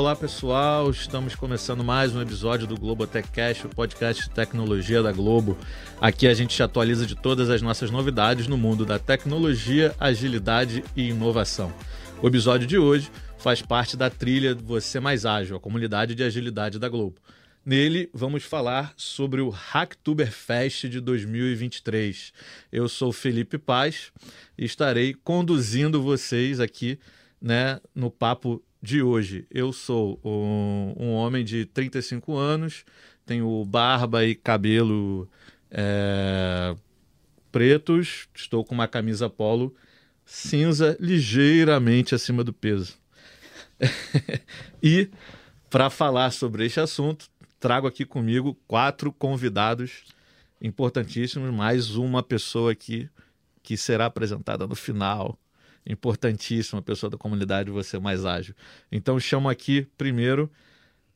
Olá pessoal, estamos começando mais um episódio do Globotech Cash, o podcast de tecnologia da Globo. Aqui a gente te atualiza de todas as nossas novidades no mundo da tecnologia, agilidade e inovação. O episódio de hoje faz parte da trilha Você Mais Ágil, a comunidade de agilidade da Globo. Nele, vamos falar sobre o Hacktoberfest de 2023. Eu sou Felipe Paz e estarei conduzindo vocês aqui né, no papo de hoje. Eu sou um, um homem de 35 anos, tenho barba e cabelo é, pretos, estou com uma camisa polo cinza ligeiramente acima do peso. e para falar sobre este assunto, trago aqui comigo quatro convidados importantíssimos, mais uma pessoa aqui que será apresentada no final. Importantíssima pessoa da comunidade, você mais ágil. Então chamo aqui primeiro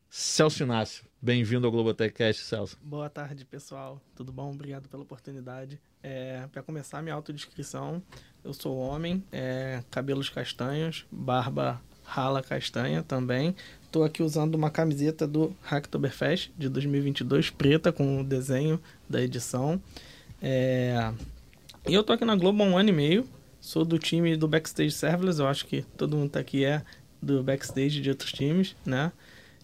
Celso Inácio. Bem-vindo ao Globotechcast, Celso. Boa tarde, pessoal. Tudo bom? Obrigado pela oportunidade. É, Para começar minha autodescrição, eu sou homem, é, cabelos castanhos, barba rala castanha também. Estou aqui usando uma camiseta do Hacktoberfest de 2022, preta, com o desenho da edição. É... E eu tô aqui na Globo há um ano e meio. Sou do time do Backstage Serverless. Eu acho que todo mundo tá aqui é do Backstage de outros times, né?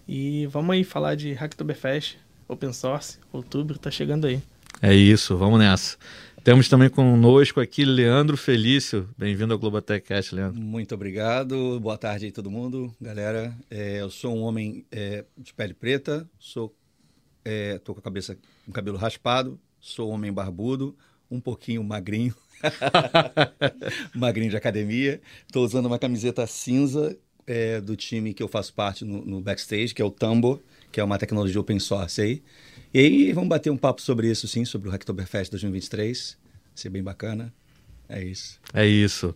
E vamos aí falar de Hacktoberfest, Open Source, outubro, tá chegando aí. É isso, vamos nessa. Temos também conosco aqui Leandro Felício. Bem-vindo ao Globotech Cast, Leandro. Muito obrigado. Boa tarde aí todo mundo. Galera, é, eu sou um homem é, de pele preta, sou é, tô com a cabeça com cabelo raspado, sou um homem barbudo, um pouquinho magrinho. magrinho de academia. Estou usando uma camiseta cinza é, do time que eu faço parte no, no Backstage, que é o Tambo, que é uma tecnologia open source aí. E aí vamos bater um papo sobre isso, sim, sobre o Hacktoberfest 2023. Vai ser bem bacana. É isso. É isso.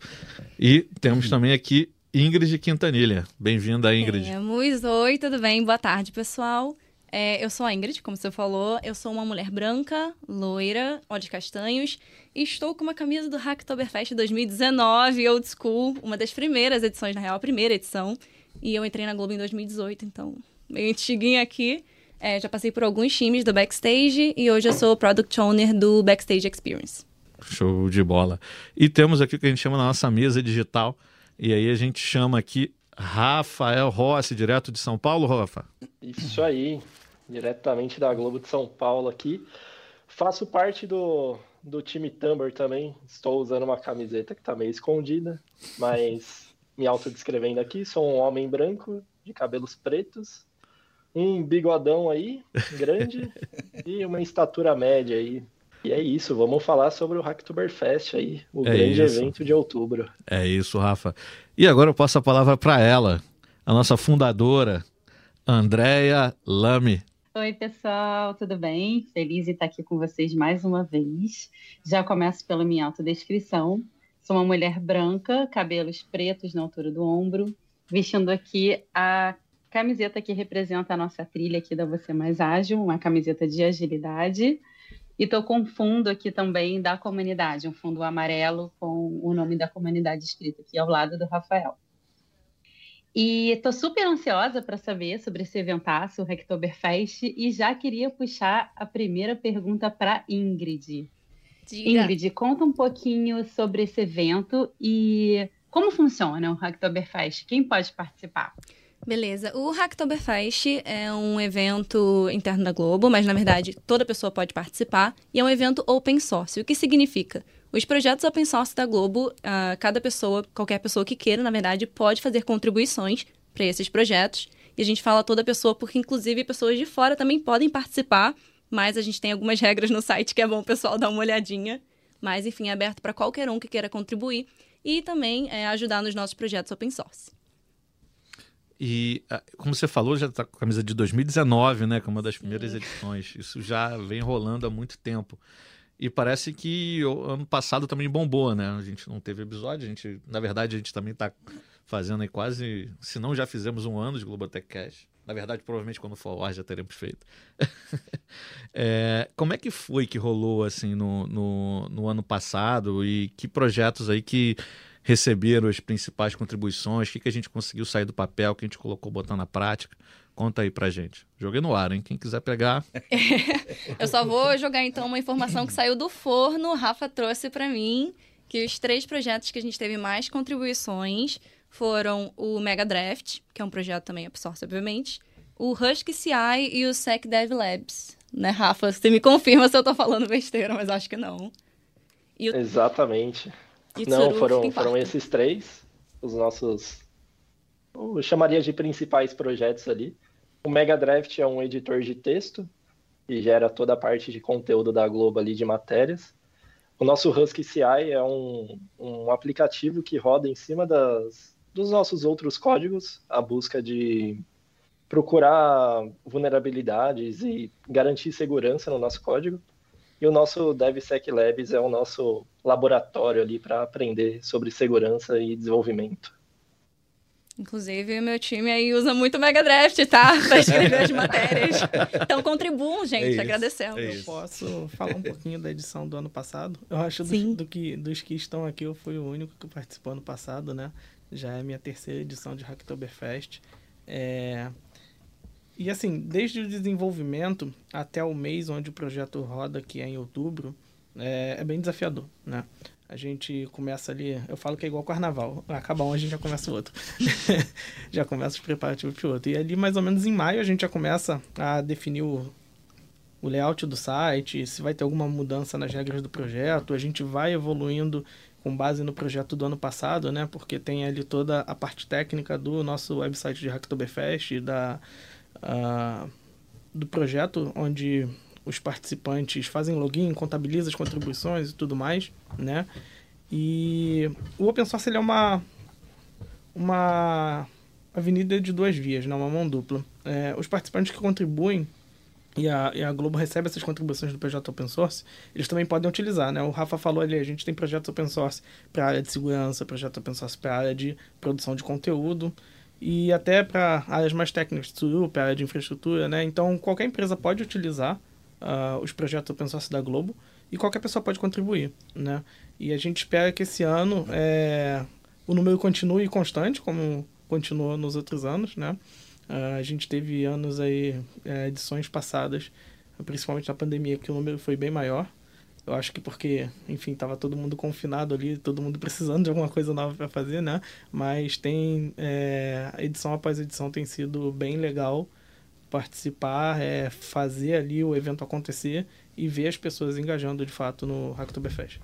E temos também aqui Ingrid Quintanilha. Bem-vinda, Ingrid. Temos. Oi, tudo bem? Boa tarde, pessoal. É, eu sou a Ingrid, como você falou. Eu sou uma mulher branca, loira, olhos castanhos. E estou com uma camisa do Hacktoberfest 2019, Old School. Uma das primeiras edições, na real, a primeira edição. E eu entrei na Globo em 2018, então meio antiguinha aqui. É, já passei por alguns times do Backstage e hoje eu sou Product Owner do Backstage Experience. Show de bola. E temos aqui o que a gente chama na nossa mesa digital. E aí a gente chama aqui Rafael Rossi, direto de São Paulo, Rafa. Isso aí, diretamente da Globo de São Paulo aqui. Faço parte do, do time Tumblr também. Estou usando uma camiseta que está meio escondida, mas me autodescrevendo aqui, sou um homem branco, de cabelos pretos, um bigodão aí, grande, e uma estatura média aí. E é isso, vamos falar sobre o Hacktoberfest aí, o é grande isso. evento de outubro. É isso, Rafa. E agora eu passo a palavra para ela, a nossa fundadora, Andréia Lame. Oi, pessoal, tudo bem? Feliz de estar aqui com vocês mais uma vez. Já começo pela minha autodescrição. Sou uma mulher branca, cabelos pretos na altura do ombro, vestindo aqui a camiseta que representa a nossa trilha aqui da Você Mais Ágil, uma camiseta de agilidade. E estou com um fundo aqui também da comunidade, um fundo amarelo com o nome da comunidade escrito aqui ao lado do Rafael. E estou super ansiosa para saber sobre esse eventaço, o Hacktoberfest, e já queria puxar a primeira pergunta para Ingrid. Diga. Ingrid, conta um pouquinho sobre esse evento e como funciona o Hacktoberfest. Quem pode participar? Beleza. O Hacktoberfest é um evento interno da Globo, mas na verdade toda pessoa pode participar e é um evento open source. O que significa? Os projetos open source da Globo, uh, cada pessoa, qualquer pessoa que queira, na verdade, pode fazer contribuições para esses projetos. E a gente fala toda pessoa porque, inclusive, pessoas de fora também podem participar, mas a gente tem algumas regras no site que é bom o pessoal dar uma olhadinha. Mas, enfim, é aberto para qualquer um que queira contribuir e também é, ajudar nos nossos projetos open source. E, ah, como você falou, já está com a camisa de 2019, né? Que é uma das primeiras Sim. edições. Isso já vem rolando há muito tempo. E parece que o ano passado também bombou, né? A gente não teve episódio, a gente, na verdade, a gente também está fazendo aí quase, se não já fizemos um ano de Globotech Cash. Na verdade, provavelmente quando for ao ar já teremos feito. é, como é que foi que rolou assim no, no, no ano passado e que projetos aí que receberam as principais contribuições, o que, que a gente conseguiu sair do papel, o que a gente colocou botando na prática. Conta aí pra gente. Joguei no ar, hein? Quem quiser pegar. Eu só vou jogar então uma informação que saiu do forno. O Rafa trouxe para mim que os três projetos que a gente teve mais contribuições foram o Mega Draft, que é um projeto também open source, obviamente, o Husky CI e o Sec Dev Labs. Né, Rafa? Você me confirma se eu tô falando besteira, mas acho que não. O... Exatamente. Não, foram, foram esses três os nossos. Eu chamaria de principais projetos ali. O Mega Draft é um editor de texto e gera toda a parte de conteúdo da Globo ali de matérias. O nosso Husky CI é um, um aplicativo que roda em cima das, dos nossos outros códigos, a busca de procurar vulnerabilidades e garantir segurança no nosso código. E o nosso DevSec Labs é o nosso laboratório ali para aprender sobre segurança e desenvolvimento. Inclusive, o meu time aí usa muito Mega Draft, tá? Para escrever as matérias. Então, contribuam, gente. É isso, agradecemos. É eu posso falar um pouquinho da edição do ano passado? Eu acho dos, do que, dos que estão aqui, eu fui o único que participou ano passado, né? Já é a minha terceira edição de Hacktoberfest. É... E assim, desde o desenvolvimento até o mês onde o projeto roda, que é em outubro, é, é bem desafiador, né? A gente começa ali, eu falo que é igual carnaval. Acaba um, a gente já começa o outro. já começa os preparativos para o outro. E ali, mais ou menos em maio, a gente já começa a definir o, o layout do site, se vai ter alguma mudança nas regras do projeto. A gente vai evoluindo com base no projeto do ano passado, né? Porque tem ali toda a parte técnica do nosso website de Hacktoberfest, da, uh, do projeto, onde os participantes fazem login, contabilizam as contribuições e tudo mais, né? E o open source ele é uma uma avenida de duas vias, não né? uma mão dupla. É, os participantes que contribuem e a, e a Globo recebe essas contribuições do projeto open source, eles também podem utilizar, né? O Rafa falou ali, a gente tem projetos open source para área de segurança, projeto open source para área de produção de conteúdo e até para áreas mais técnicas, para a área de infraestrutura, né? Então, qualquer empresa pode utilizar uh, os projetos open source da Globo e qualquer pessoa pode contribuir, né? E a gente espera que esse ano é, o número continue constante, como continuou nos outros anos, né? Uh, a gente teve anos aí, é, edições passadas, principalmente na pandemia, que o número foi bem maior. Eu acho que porque, enfim, estava todo mundo confinado ali, todo mundo precisando de alguma coisa nova para fazer, né? Mas tem, é, edição após edição tem sido bem legal participar, é, fazer ali o evento acontecer e ver as pessoas engajando de fato no Hacktoberfest.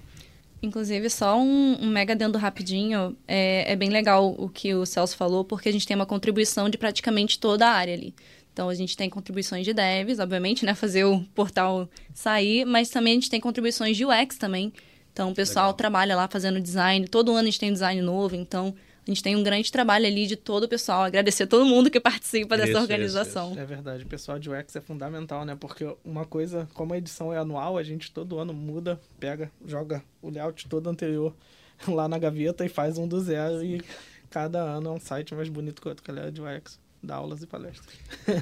Inclusive, só um, um mega dentro rapidinho, é, é bem legal o que o Celso falou, porque a gente tem uma contribuição de praticamente toda a área ali. Então, a gente tem contribuições de devs, obviamente, né? Fazer o portal sair, mas também a gente tem contribuições de UX também. Então, o pessoal legal. trabalha lá fazendo design. Todo ano a gente tem design novo, então a gente tem um grande trabalho ali de todo o pessoal. Agradecer a todo mundo que participa dessa isso, organização. Isso, isso. É verdade, o pessoal de UX é fundamental, né? Porque uma coisa, como a edição é anual, a gente todo ano muda, pega, joga o layout todo anterior lá na gaveta e faz um do zero. E cada ano é um site mais bonito que o outro, galera de UX dar aulas e palestras.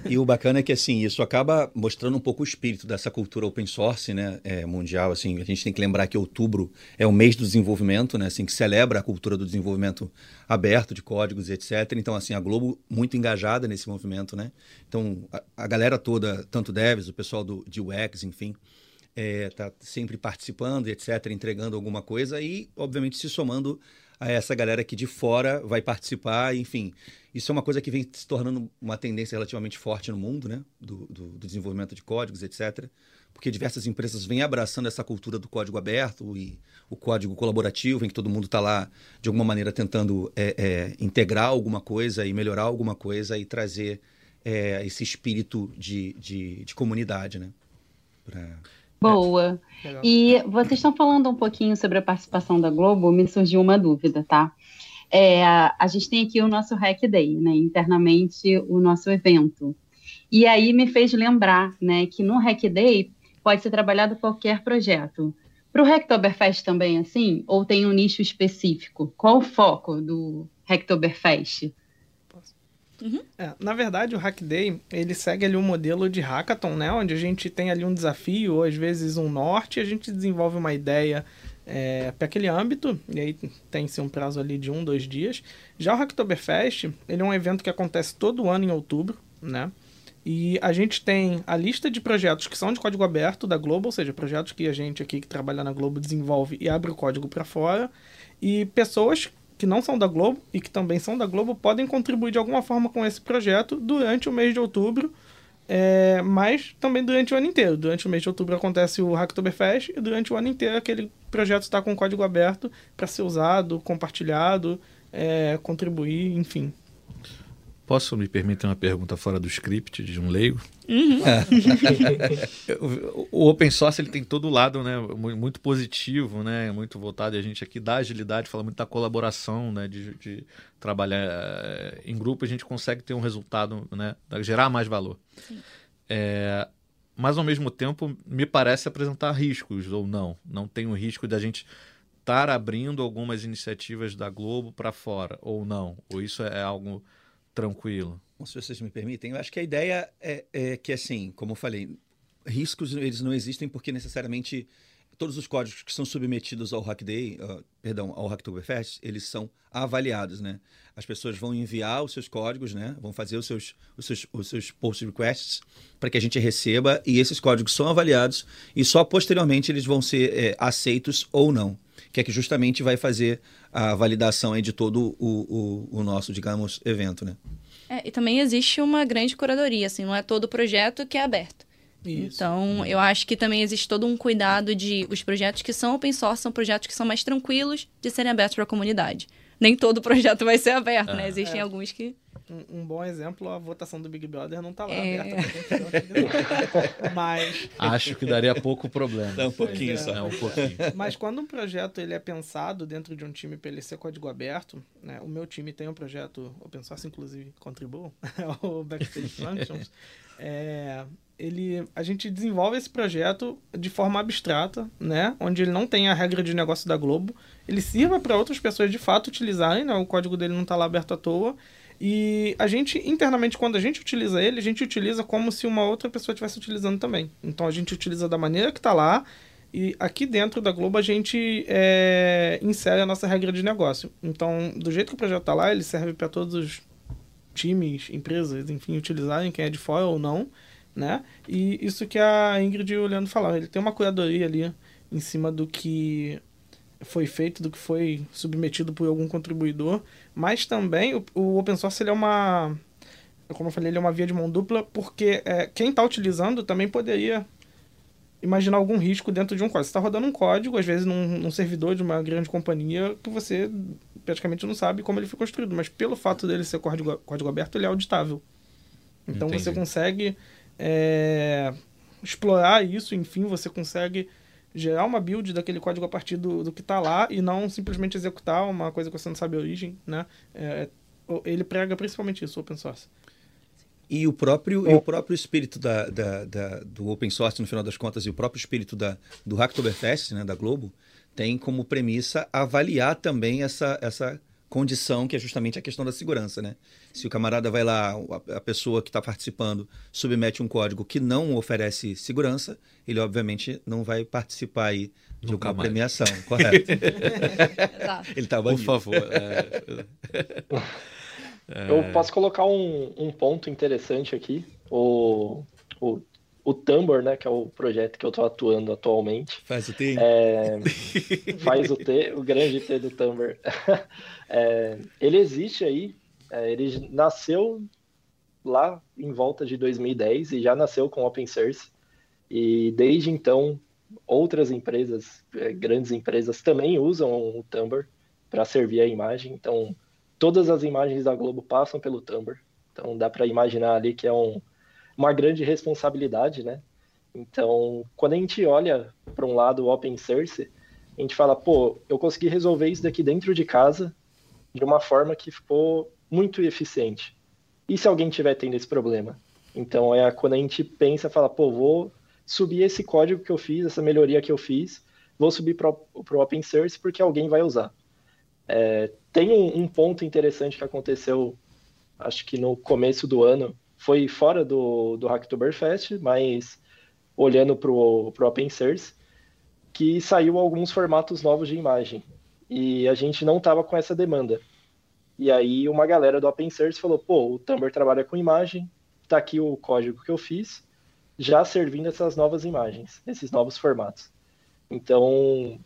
E o bacana é que assim isso acaba mostrando um pouco o espírito dessa cultura open source, né, é, mundial. Assim, a gente tem que lembrar que outubro é o mês do desenvolvimento, né, assim que celebra a cultura do desenvolvimento aberto de códigos e etc. Então assim a Globo muito engajada nesse movimento, né. Então a, a galera toda, tanto devs, o pessoal do de UX, enfim, está é, sempre participando etc, entregando alguma coisa e obviamente se somando a essa galera que de fora vai participar, enfim. Isso é uma coisa que vem se tornando uma tendência relativamente forte no mundo, né? Do, do, do desenvolvimento de códigos, etc. Porque diversas empresas vêm abraçando essa cultura do código aberto e o código colaborativo, em que todo mundo está lá, de alguma maneira, tentando é, é, integrar alguma coisa e melhorar alguma coisa e trazer é, esse espírito de, de, de comunidade, né? Pra... Boa. É, e vocês estão falando um pouquinho sobre a participação da Globo, me surgiu uma dúvida, tá? É, a gente tem aqui o nosso Hack Day, né? Internamente, o nosso evento. E aí me fez lembrar, né, que no Hack Day pode ser trabalhado qualquer projeto. Para o Hacktoberfest também assim? Ou tem um nicho específico? Qual o foco do Hacktoberfest? Uhum. É, na verdade, o Hack Day, ele segue ali um modelo de hackathon, né? Onde a gente tem ali um desafio, ou às vezes um norte, a gente desenvolve uma ideia é, para aquele âmbito, e aí tem-se um prazo ali de um, dois dias. Já o Hacktoberfest, ele é um evento que acontece todo ano em outubro, né? E a gente tem a lista de projetos que são de código aberto da Globo, ou seja, projetos que a gente aqui que trabalha na Globo desenvolve e abre o código para fora. E pessoas que não são da Globo e que também são da Globo podem contribuir de alguma forma com esse projeto durante o mês de outubro, é, mas também durante o ano inteiro. Durante o mês de outubro acontece o Hacktoberfest e durante o ano inteiro aquele projeto está com código aberto para ser usado, compartilhado, é, contribuir, enfim. Posso me permitir uma pergunta fora do script de um leigo? Uhum. o open source ele tem todo o lado né, muito positivo, né, muito voltado. a gente aqui dá agilidade, fala muito da colaboração, né, de, de trabalhar eh, em grupo, a gente consegue ter um resultado, né, gerar mais valor. É, mas ao mesmo tempo me parece apresentar riscos ou não. Não tem o risco da gente estar abrindo algumas iniciativas da Globo para fora ou não. Ou isso é algo tranquilo. Se vocês me permitem, eu acho que a ideia é, é que, assim, como eu falei, riscos eles não existem porque necessariamente todos os códigos que são submetidos ao Hackday, uh, perdão, ao Hacktoberfest, eles são avaliados, né? As pessoas vão enviar os seus códigos, né? Vão fazer os seus, os seus, os seus post requests para que a gente receba e esses códigos são avaliados e só posteriormente eles vão ser é, aceitos ou não, que é que justamente vai fazer a validação aí de todo o, o, o nosso, digamos, evento, né? É, e também existe uma grande curadoria, assim, não é todo projeto que é aberto. Isso. Então, eu acho que também existe todo um cuidado de os projetos que são open source são projetos que são mais tranquilos de serem abertos para a comunidade. Nem todo projeto vai ser aberto, né? Existem é. alguns que um, um, bom exemplo, a votação do Big Brother não está lá é. aberta. Mas acho que daria pouco problema. Dá um pouquinho é. só, é um pouquinho. Mas quando um projeto ele é pensado dentro de um time para ele ser código aberto, né? O meu time tem um projeto open source, inclusive contribuo, é o Backstage Functions. é, ele, a gente desenvolve esse projeto de forma abstrata, né? Onde ele não tem a regra de negócio da Globo. Ele sirva para outras pessoas de fato utilizarem, né? O código dele não está lá aberto à toa. E a gente, internamente, quando a gente utiliza ele, a gente utiliza como se uma outra pessoa estivesse utilizando também. Então a gente utiliza da maneira que está lá, e aqui dentro da Globo a gente é, insere a nossa regra de negócio. Então, do jeito que o projeto está lá, ele serve para todos os times, empresas, enfim, utilizarem, quem é de fora ou não, né? E isso que a Ingrid e o Leandro falaram, ele tem uma curadoria ali em cima do que foi feito, do que foi submetido por algum contribuidor, mas também o, o open source ele é uma, como eu falei, ele é uma via de mão dupla, porque é, quem está utilizando também poderia imaginar algum risco dentro de um código. Você está rodando um código, às vezes num, num, servidor de uma grande companhia, que você praticamente não sabe como ele foi construído, mas pelo fato dele ser código, código aberto, ele é auditável. Então Entendi. você consegue é, explorar isso, enfim, você consegue gerar uma build daquele código a partir do, do que está lá e não simplesmente executar uma coisa que você não sabe a origem, né? É, ele prega principalmente isso, open source. E o próprio, e o próprio espírito da, da, da, do open source, no final das contas, e o próprio espírito da, do Hacktoberfest, né, da Globo, tem como premissa avaliar também essa, essa condição que é justamente a questão da segurança, né? Se o camarada vai lá, a pessoa que está participando submete um código que não oferece segurança, ele obviamente não vai participar aí de Nunca uma mais. premiação, correto? ele está Por favor. É... Eu posso colocar um, um ponto interessante aqui. O, o o Tumblr, né, que é o projeto que eu estou atuando atualmente. Faz o T? É, faz o T, o grande T do Tumblr. É, ele existe aí, é, ele nasceu lá em volta de 2010 e já nasceu com open source. E desde então, outras empresas, é, grandes empresas, também usam o Tumblr para servir a imagem. Então, todas as imagens da Globo passam pelo Tumblr. Então, dá para imaginar ali que é um uma grande responsabilidade, né? Então, quando a gente olha para um lado open source, a gente fala, pô, eu consegui resolver isso daqui dentro de casa de uma forma que ficou muito eficiente. E se alguém tiver tendo esse problema? Então, é quando a gente pensa, fala, pô, vou subir esse código que eu fiz, essa melhoria que eu fiz, vou subir para o open source porque alguém vai usar. É, tem um, um ponto interessante que aconteceu, acho que no começo do ano, foi fora do, do Hacktoberfest, mas olhando para o open source, que saiu alguns formatos novos de imagem e a gente não estava com essa demanda. E aí uma galera do Open Source falou, pô, o Tumblr trabalha com imagem, tá aqui o código que eu fiz, já servindo essas novas imagens, esses novos formatos. Então,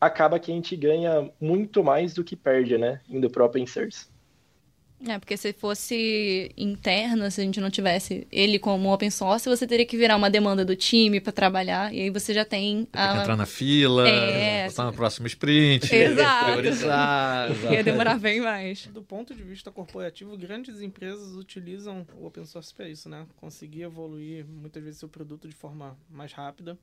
acaba que a gente ganha muito mais do que perde, né, indo pro Open Source. É, porque se fosse interno, se a gente não tivesse ele como open source, você teria que virar uma demanda do time para trabalhar, e aí você já tem. Tem a... que entrar na fila, é, botar no próximo sprint, Exato. priorizar. Ia demorar bem mais. Do ponto de vista corporativo, grandes empresas utilizam o open source para isso, né? Conseguir evoluir muitas vezes seu produto de forma mais rápida,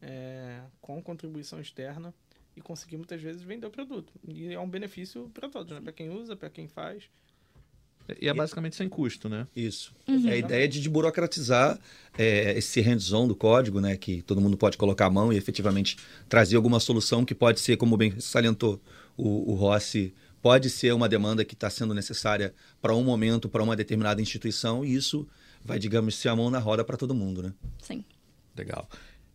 é, com contribuição externa, e conseguir muitas vezes vender o produto. E é um benefício para todos, né? Para quem usa, para quem faz. E é basicamente sem custo, né? Isso. Uhum. É a ideia de, de burocratizar é, esse hands-on do código, né? Que todo mundo pode colocar a mão e efetivamente trazer alguma solução que pode ser, como bem salientou o, o Rossi, pode ser uma demanda que está sendo necessária para um momento, para uma determinada instituição, e isso vai, digamos, ser a mão na roda para todo mundo, né? Sim. Legal.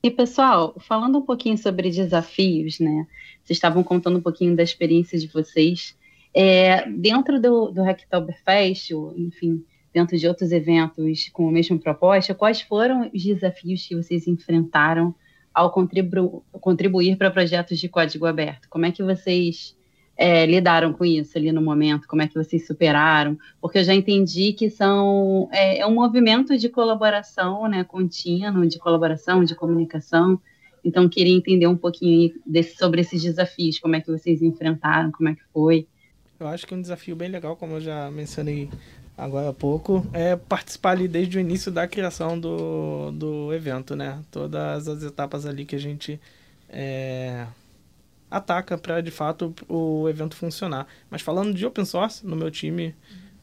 E pessoal, falando um pouquinho sobre desafios, né? Vocês estavam contando um pouquinho da experiência de vocês. É, dentro do, do Hacktoberfest, enfim, dentro de outros eventos com a mesma proposta, quais foram os desafios que vocês enfrentaram ao contribu contribuir para projetos de código aberto? Como é que vocês é, lidaram com isso ali no momento? Como é que vocês superaram? Porque eu já entendi que são é, é um movimento de colaboração, né, contínuo, de colaboração, de comunicação. Então, queria entender um pouquinho desse, sobre esses desafios, como é que vocês enfrentaram, como é que foi. Eu acho que um desafio bem legal, como eu já mencionei agora há pouco, é participar ali desde o início da criação do, do evento, né? Todas as etapas ali que a gente é, ataca para, de fato, o evento funcionar. Mas falando de open source, no meu time,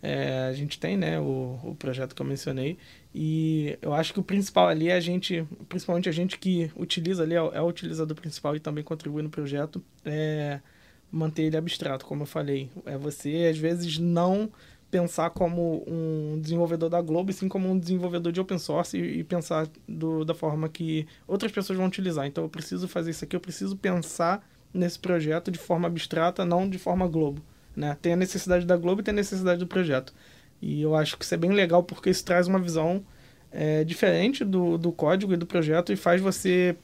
é, a gente tem, né, o, o projeto que eu mencionei, e eu acho que o principal ali é a gente, principalmente a gente que utiliza ali, é, é o utilizador principal e também contribui no projeto, é manter ele abstrato, como eu falei. É você, às vezes, não pensar como um desenvolvedor da Globo, e sim como um desenvolvedor de open source e, pensar do, da forma que outras pessoas vão utilizar. Então, eu preciso fazer isso aqui, eu preciso pensar nesse projeto de forma abstrata, não de forma Globo. Né? Tem a necessidade da Globo e tem a necessidade do projeto. E eu acho que isso é bem legal porque isso traz uma visão é, diferente do, do código e do projeto e faz você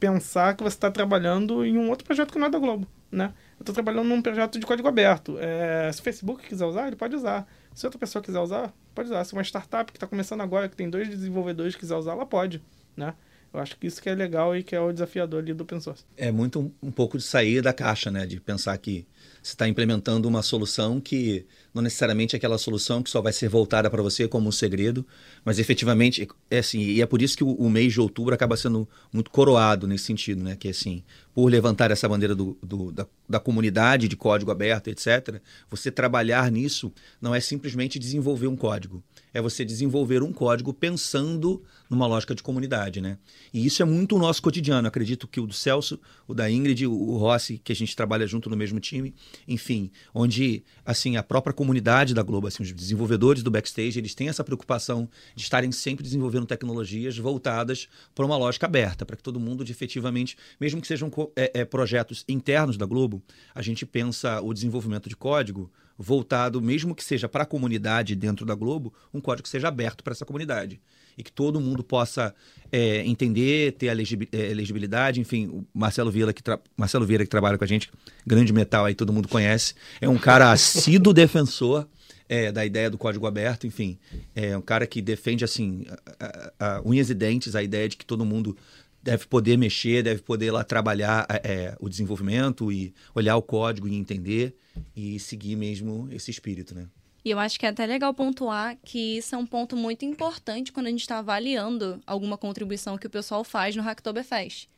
pensar que você está trabalhando em um outro projeto que não é da Globo. Né? Eu estou trabalhando num projeto de código aberto. É, se o Facebook quiser usar, ele pode usar. Se outra pessoa quiser usar, pode usar. Se uma startup que está começando agora, que tem dois desenvolvedores quiser usar, ela pode. Né? Eu acho que isso que é legal e que é o desafiador ali do open source. É muito um, um pouco de sair da caixa, né? De pensar que você está implementando uma solução que não necessariamente é aquela solução que só vai ser voltada para você como um segredo, mas efetivamente é assim, e é por isso que o, o, mês de outubro acaba sendo muito coroado nesse sentido, né? Que é assim, por levantar essa bandeira do, do da, da comunidade de código aberto, etc., você trabalhar nisso não é simplesmente desenvolver um código, é você desenvolver um código pensando numa lógica de comunidade, né? E isso é muito o nosso cotidiano. Acredito que o do Celso, o da Ingrid, o Rossi, que a gente trabalha junto no mesmo time, enfim, onde assim a própria comunidade da Globo, assim, os desenvolvedores do backstage, eles têm essa preocupação de estarem sempre desenvolvendo tecnologias voltadas para uma lógica aberta, para que todo mundo de efetivamente, mesmo que sejam é, é, projetos internos da Globo, a gente pensa o desenvolvimento de código voltado, mesmo que seja para a comunidade dentro da Globo, um código que seja aberto para essa comunidade. E que todo mundo possa é, entender, ter a é, legibilidade. Enfim, o Marcelo Vieira, que Marcelo Vieira, que trabalha com a gente, grande metal aí, todo mundo conhece, é um cara assíduo defensor é, da ideia do código aberto, enfim, é um cara que defende assim a, a, a unhas e dentes a ideia de que todo mundo deve poder mexer, deve poder lá trabalhar é, o desenvolvimento e olhar o código e entender e seguir mesmo esse espírito, né? E eu acho que é até legal pontuar que isso é um ponto muito importante quando a gente está avaliando alguma contribuição que o pessoal faz no Hacktoberfest.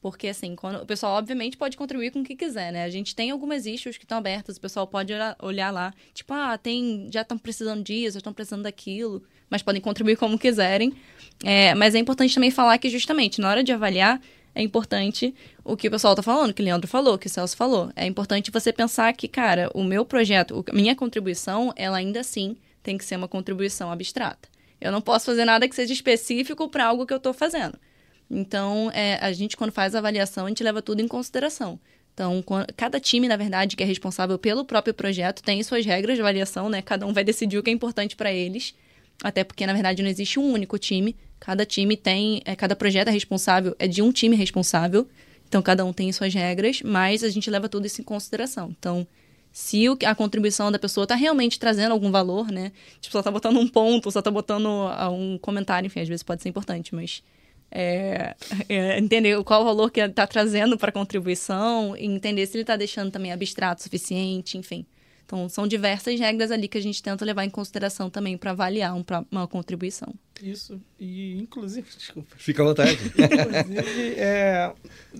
Porque, assim, quando, o pessoal, obviamente, pode contribuir com o que quiser, né? A gente tem algumas issues que estão abertas, o pessoal pode olhar, olhar lá, tipo, ah, tem, já estão precisando disso, já estão precisando daquilo, mas podem contribuir como quiserem. É, mas é importante também falar que, justamente, na hora de avaliar, é importante o que o pessoal está falando, que o Leandro falou, que o Celso falou. É importante você pensar que, cara, o meu projeto, a minha contribuição, ela ainda assim tem que ser uma contribuição abstrata. Eu não posso fazer nada que seja específico para algo que eu estou fazendo. Então, é, a gente, quando faz a avaliação, a gente leva tudo em consideração. Então, cada time, na verdade, que é responsável pelo próprio projeto, tem suas regras de avaliação, né? Cada um vai decidir o que é importante para eles. Até porque, na verdade, não existe um único time. Cada time tem. É, cada projeto é responsável, é de um time responsável. Então, cada um tem suas regras, mas a gente leva tudo isso em consideração. Então, se a contribuição da pessoa está realmente trazendo algum valor, né? Tipo, só está botando um ponto, só está botando ah, um comentário, enfim, às vezes pode ser importante, mas é, é, entender qual o valor que está trazendo para a contribuição entender se ele está deixando também abstrato o suficiente, enfim. Então, são diversas regras ali que a gente tenta levar em consideração também para avaliar um, uma contribuição. Isso. E, inclusive, desculpa. Fica à vontade. inclusive, é,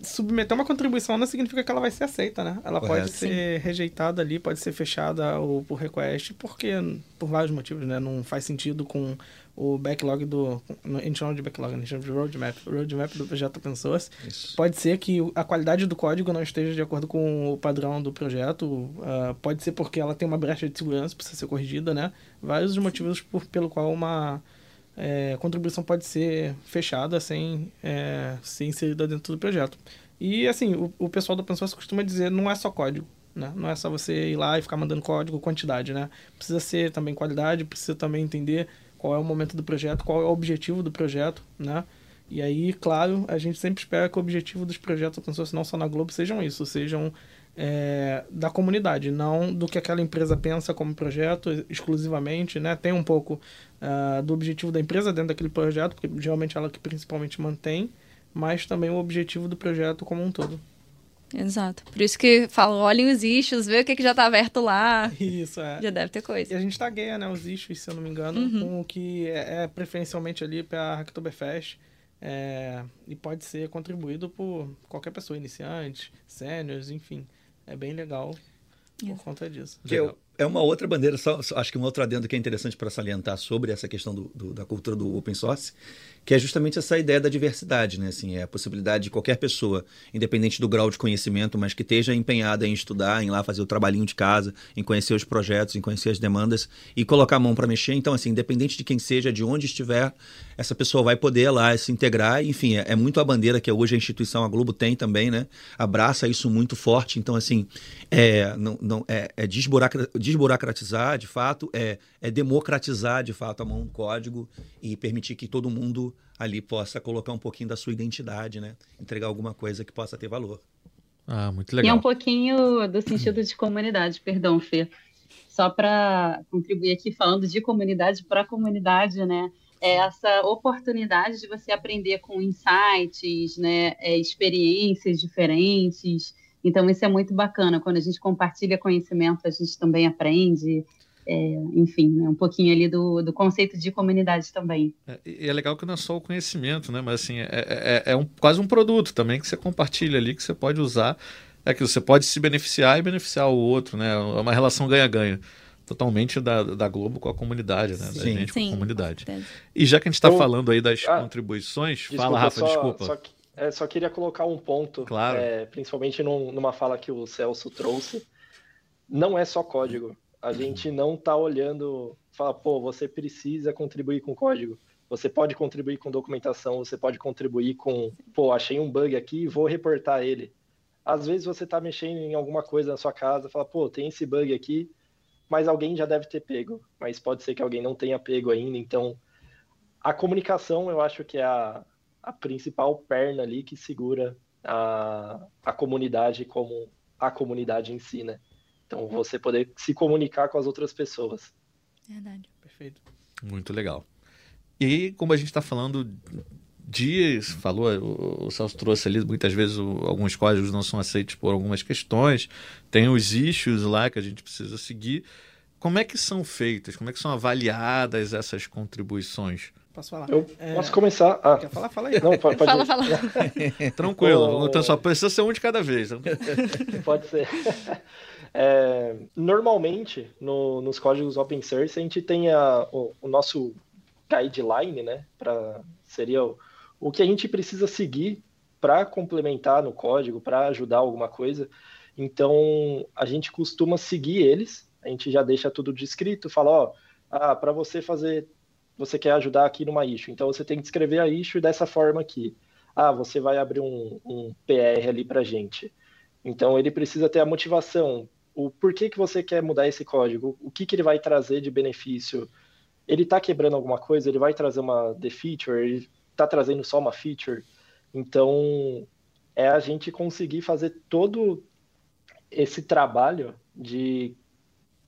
submeter uma contribuição não significa que ela vai ser aceita, né? Ela Correto. pode ser Sim. rejeitada ali, pode ser fechada ou por request, porque, por vários motivos, né? Não faz sentido com o backlog do. A gente chama de backlog, a gente chama de roadmap. O roadmap do projeto open source. Isso. Pode ser que a qualidade do código não esteja de acordo com o padrão do projeto. Uh, pode ser porque ela tem uma brecha de segurança, precisa ser corrigida, né? Vários motivos por, pelo qual uma é, contribuição pode ser fechada sem é, ser inserida dentro do projeto. E assim, o, o pessoal do open source costuma dizer não é só código. Né? Não é só você ir lá e ficar mandando código, quantidade, né? Precisa ser também qualidade, precisa também entender qual é o momento do projeto, qual é o objetivo do projeto, né? E aí, claro, a gente sempre espera que o objetivo dos projetos open source, não só na Globo, sejam isso, sejam é, da comunidade, não do que aquela empresa pensa como projeto exclusivamente, né? Tem um pouco uh, do objetivo da empresa dentro daquele projeto, porque geralmente ela que principalmente mantém, mas também o objetivo do projeto como um todo. Exato. Por isso que falo, olhem os issues, vê o que, que já está aberto lá. Isso, é. Já deve ter coisa. E a gente tagueia, né, os issues, se eu não me engano, uhum. com o que é, é preferencialmente ali para a Hacktoberfest. É, e pode ser contribuído por qualquer pessoa, iniciante, seniors, enfim. É bem legal por conta disso. Que é, é uma outra bandeira, só, acho que um outro adendo que é interessante para salientar sobre essa questão do, do, da cultura do open source, que é justamente essa ideia da diversidade, né? Assim, é a possibilidade de qualquer pessoa, independente do grau de conhecimento, mas que esteja empenhada em estudar, em lá fazer o trabalhinho de casa, em conhecer os projetos, em conhecer as demandas e colocar a mão para mexer. Então, assim, independente de quem seja, de onde estiver, essa pessoa vai poder lá se integrar. Enfim, é, é muito a bandeira que hoje a instituição, a Globo tem também, né? Abraça isso muito forte. Então, assim, é, não, não, é, é de fato, é, é democratizar, de fato, a mão no código e permitir que todo mundo ali possa colocar um pouquinho da sua identidade, né? Entregar alguma coisa que possa ter valor. Ah, muito legal. E é um pouquinho do sentido de comunidade, perdão, Fê. Só para contribuir aqui falando de comunidade para a comunidade, né? É essa oportunidade de você aprender com insights, né? É, experiências diferentes. Então, isso é muito bacana. Quando a gente compartilha conhecimento, a gente também aprende. É, enfim, né, um pouquinho ali do, do conceito de comunidade também. É, e é legal que não é só o conhecimento, né? Mas assim, é, é, é um, quase um produto também que você compartilha ali, que você pode usar. É que você pode se beneficiar e beneficiar o outro, né? É uma relação ganha-ganha. Totalmente da, da Globo com a comunidade, né? Sim. Da gente Sim, com a comunidade. E já que a gente está então, falando aí das ah, contribuições, desculpa, fala, Rafa, só, desculpa. Só, é, só queria colocar um ponto, claro. É, principalmente num, numa fala que o Celso trouxe. Não é só código a gente não está olhando, fala, pô, você precisa contribuir com código. Você pode contribuir com documentação, você pode contribuir com, pô, achei um bug aqui, vou reportar ele. Às vezes você está mexendo em alguma coisa na sua casa, fala, pô, tem esse bug aqui, mas alguém já deve ter pego. Mas pode ser que alguém não tenha pego ainda. Então, a comunicação eu acho que é a, a principal perna ali que segura a, a comunidade como a comunidade em si, né? Então, você poder se comunicar com as outras pessoas. Verdade. Perfeito. Muito legal. E como a gente está falando de, falou, o Celso trouxe ali, muitas vezes o, alguns códigos não são aceitos por algumas questões, tem os issues lá que a gente precisa seguir. Como é que são feitas, como é que são avaliadas essas contribuições? Posso falar? Eu é... posso começar? Ah. Quer falar? Fala aí. Não, pode, pode... Fala, fala. Tranquilo, então só precisa ser um de cada vez. pode ser. É, normalmente, no, nos códigos open source, a gente tem a, o, o, nosso guideline, né? Pra, seria o, o que a gente precisa seguir para complementar no código, para ajudar alguma coisa. Então, a gente costuma seguir eles, a gente já deixa tudo descrito, fala, ó, ah, para você fazer, você quer ajudar aqui numa issue, então você tem que escrever a issue dessa forma aqui. ah, você vai abrir um, um PR ali para gente. Então ele precisa ter a motivação, o porquê que você quer mudar esse código, o que, que ele vai trazer de benefício. Ele está quebrando alguma coisa, ele vai trazer uma the feature, ele está trazendo só uma feature. Então é a gente conseguir fazer todo esse trabalho de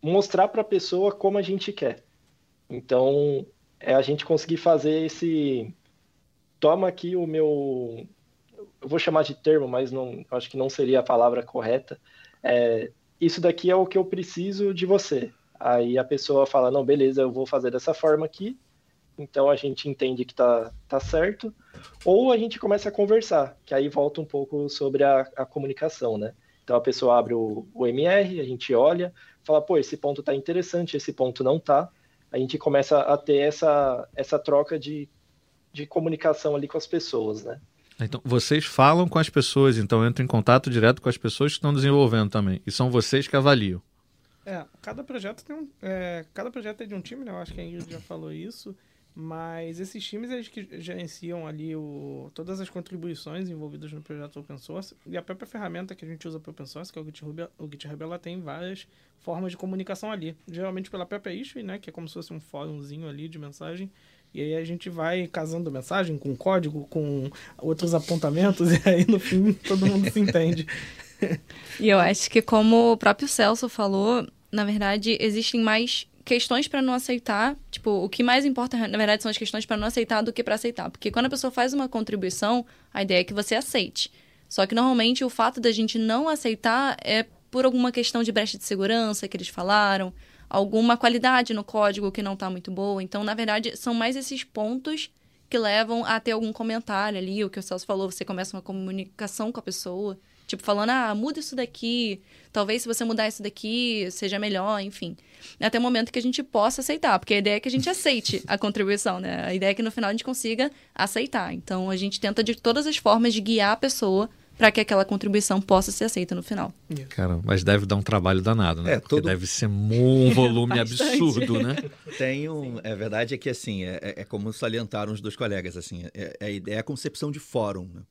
mostrar para a pessoa como a gente quer. Então é a gente conseguir fazer esse toma aqui o meu eu vou chamar de termo, mas não acho que não seria a palavra correta. É, isso daqui é o que eu preciso de você. Aí a pessoa fala, não, beleza, eu vou fazer dessa forma aqui. Então a gente entende que tá, tá certo. Ou a gente começa a conversar, que aí volta um pouco sobre a, a comunicação, né? Então a pessoa abre o, o MR, a gente olha, fala, pô, esse ponto tá interessante, esse ponto não tá. A gente começa a ter essa, essa troca de, de comunicação ali com as pessoas, né? Então, vocês falam com as pessoas, então entram em contato direto com as pessoas que estão desenvolvendo também. E são vocês que avaliam. É, cada projeto tem um. É, cada projeto é de um time, né? Eu acho que a Ingrid já falou isso. Mas esses times eles que gerenciam ali o, todas as contribuições envolvidas no projeto open source e a própria ferramenta que a gente usa para open source, que é o GitHub, o GitHub ela tem várias formas de comunicação ali. Geralmente pela própria issue, né, que é como se fosse um fórumzinho ali de mensagem. E aí a gente vai casando mensagem com código, com outros apontamentos, e aí no fim todo mundo se entende. e eu acho que como o próprio Celso falou, na verdade existem mais questões para não aceitar, tipo, o que mais importa, na verdade, são as questões para não aceitar do que para aceitar. Porque quando a pessoa faz uma contribuição, a ideia é que você aceite. Só que normalmente o fato da gente não aceitar é por alguma questão de brecha de segurança que eles falaram, alguma qualidade no código que não está muito boa. Então, na verdade, são mais esses pontos que levam a ter algum comentário ali, o que o Celso falou, você começa uma comunicação com a pessoa, tipo falando, ah, muda isso daqui, talvez se você mudar isso daqui seja melhor, enfim. Até o momento que a gente possa aceitar, porque a ideia é que a gente aceite a contribuição, né? A ideia é que no final a gente consiga aceitar. Então, a gente tenta de todas as formas de guiar a pessoa para que aquela contribuição possa ser aceita no final. Cara, mas deve dar um trabalho danado, né? É, Porque todo... deve ser um volume absurdo, né? Tem um, é verdade é que assim é, é, é como salientaram os dois colegas assim, é, é, é a concepção de fórum. Né?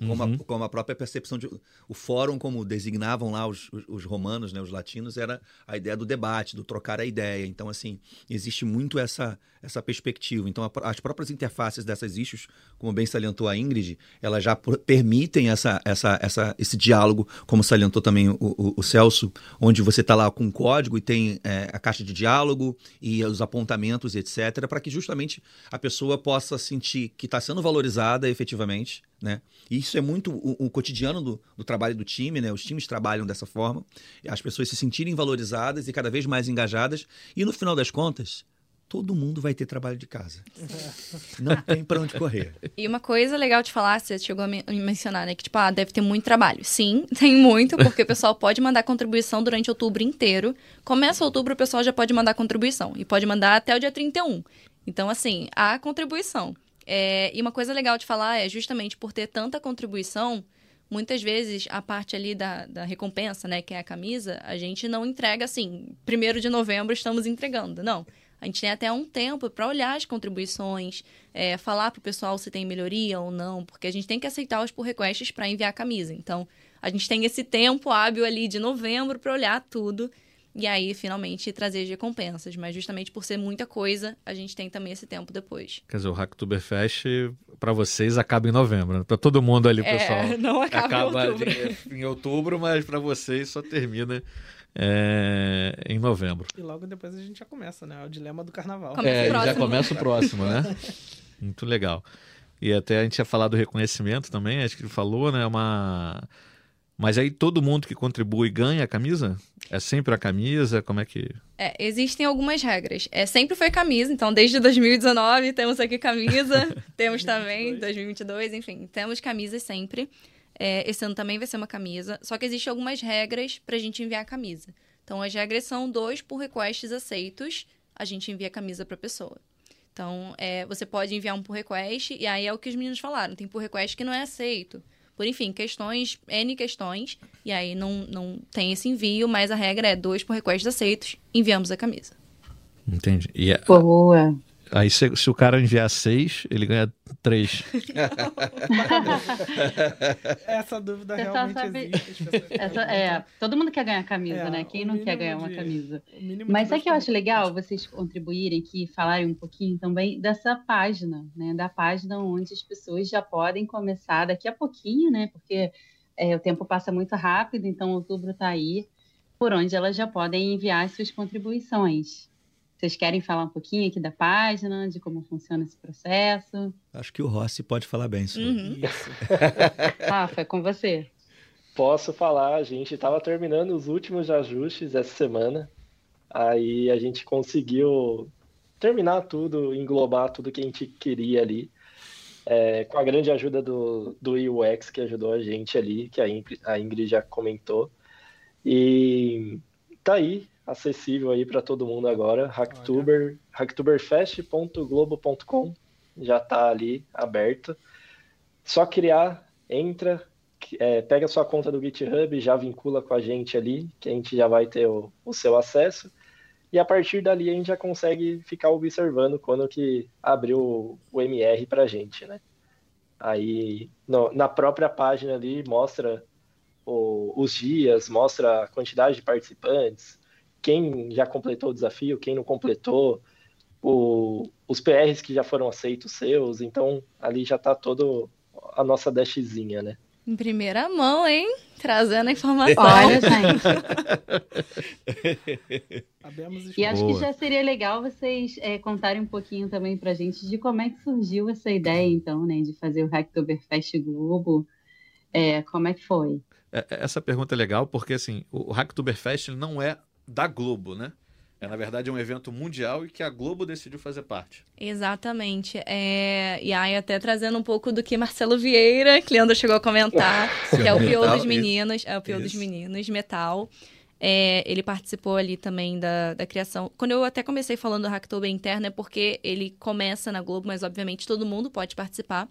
Como, uhum. a, como, a, própria percepção de. O fórum, como designavam lá os, os, os, romanos, né, os latinos, era a ideia do debate, do trocar a ideia. Então, assim, existe muito essa, essa perspectiva. Então, a, as próprias interfaces dessas issues, como bem salientou a Ingrid, elas já permitem essa, essa, essa, esse diálogo, como salientou também o, o, o Celso, onde você está lá com um código e tem é, a caixa de diálogo e os apontamentos, etc., para que justamente a pessoa possa sentir que está sendo valorizada efetivamente né? E isso é muito o, o cotidiano do, do, trabalho do time, né? Os times trabalham dessa forma, as pessoas se sentirem valorizadas e cada vez mais engajadas. E no final das contas, todo mundo vai ter trabalho de casa. Não tem para onde correr. E uma coisa legal de falar, você chegou a mencionar, né? Que, tipo, ah, deve ter muito trabalho. Sim, tem muito, porque o pessoal pode mandar contribuição durante outubro inteiro. Começa outubro, o pessoal já pode mandar contribuição. E pode mandar até o dia 31. Então, assim, há contribuição. É, e uma coisa legal de falar é justamente por ter tanta contribuição, muitas vezes a parte ali da, da recompensa, né, que é a camisa, a gente não entrega assim, primeiro de novembro estamos entregando. Não. A gente tem até um tempo para olhar as contribuições, é, falar para o pessoal se tem melhoria ou não, porque a gente tem que aceitar os pull requests para enviar a camisa. Então, a gente tem esse tempo hábil ali de novembro para olhar tudo e aí finalmente trazer as recompensas. Mas justamente por ser muita coisa, a gente tem também esse tempo depois. Quer dizer, o Hacktoberfest para vocês acaba em novembro, né? Para todo mundo ali, é, pessoal. Não acaba, acaba em outubro, de, em outubro mas para vocês só termina é, em novembro. E logo depois a gente já começa, né? É o dilema do carnaval. Começa é, já começa o próximo, né? Muito legal. E até a gente ia falar do reconhecimento também, acho que ele falou, né? Uma mas aí todo mundo que contribui ganha a camisa? É sempre a camisa? Como é que. É, existem algumas regras. É, sempre foi camisa, então desde 2019 temos aqui camisa, temos também 2022, enfim, temos camisas sempre. É, esse ano também vai ser uma camisa, só que existem algumas regras para a gente enviar a camisa. Então as regras são dois por requests aceitos, a gente envia a camisa para a pessoa. Então é, você pode enviar um por request, e aí é o que os meninos falaram: tem por request que não é aceito por enfim, questões, N questões, e aí não, não tem esse envio, mas a regra é dois por request aceitos, enviamos a camisa. Entendi. E a... Boa. Aí se, se, o cara enviar seis, ele ganha três. Essa dúvida realmente sabe... existe. Essa, é, todo mundo quer ganhar camisa, é, né? Quem não quer ganhar de... uma camisa? Mas sabe que eu acho legal vocês contribuírem aqui, falarem um pouquinho também dessa página, né? Da página onde as pessoas já podem começar daqui a pouquinho, né? Porque é, o tempo passa muito rápido, então outubro está aí, por onde elas já podem enviar suas contribuições. Vocês querem falar um pouquinho aqui da página, de como funciona esse processo? Acho que o Rossi pode falar bem sobre uhum. isso. Rafa, é com você. Posso falar, a gente estava terminando os últimos ajustes essa semana. Aí a gente conseguiu terminar tudo, englobar tudo que a gente queria ali. É, com a grande ajuda do, do UX que ajudou a gente ali, que a Ingrid, a Ingrid já comentou. E tá aí, acessível aí para todo mundo agora. Hacktuber, hacktuberfest.globo.com já está ali aberto. Só criar, entra, é, pega sua conta do GitHub, já vincula com a gente ali, que a gente já vai ter o, o seu acesso. E a partir dali a gente já consegue ficar observando quando que abriu o MR para a gente, né? Aí no, na própria página ali mostra o, os dias, mostra a quantidade de participantes, quem já completou o desafio, quem não completou, o, os PRs que já foram aceitos seus, então ali já está todo a nossa dashzinha, né? Em primeira mão, hein? Trazendo a informação. Olha, gente. e acho que já seria legal vocês é, contarem um pouquinho também pra gente de como é que surgiu essa ideia, então, né? De fazer o Hacktoberfest Globo. É, como é que foi? É, essa pergunta é legal porque, assim, o Hacktoberfest não é da Globo, né? É, na verdade, é um evento mundial e que a Globo decidiu fazer parte. Exatamente. É... E aí, até trazendo um pouco do que Marcelo Vieira, que Leandro chegou a comentar, que é o Pio dos Meninos, isso. é o Pio dos Meninos, Metal. É, ele participou ali também da, da criação. Quando eu até comecei falando do Hacktober interno, é porque ele começa na Globo, mas obviamente todo mundo pode participar.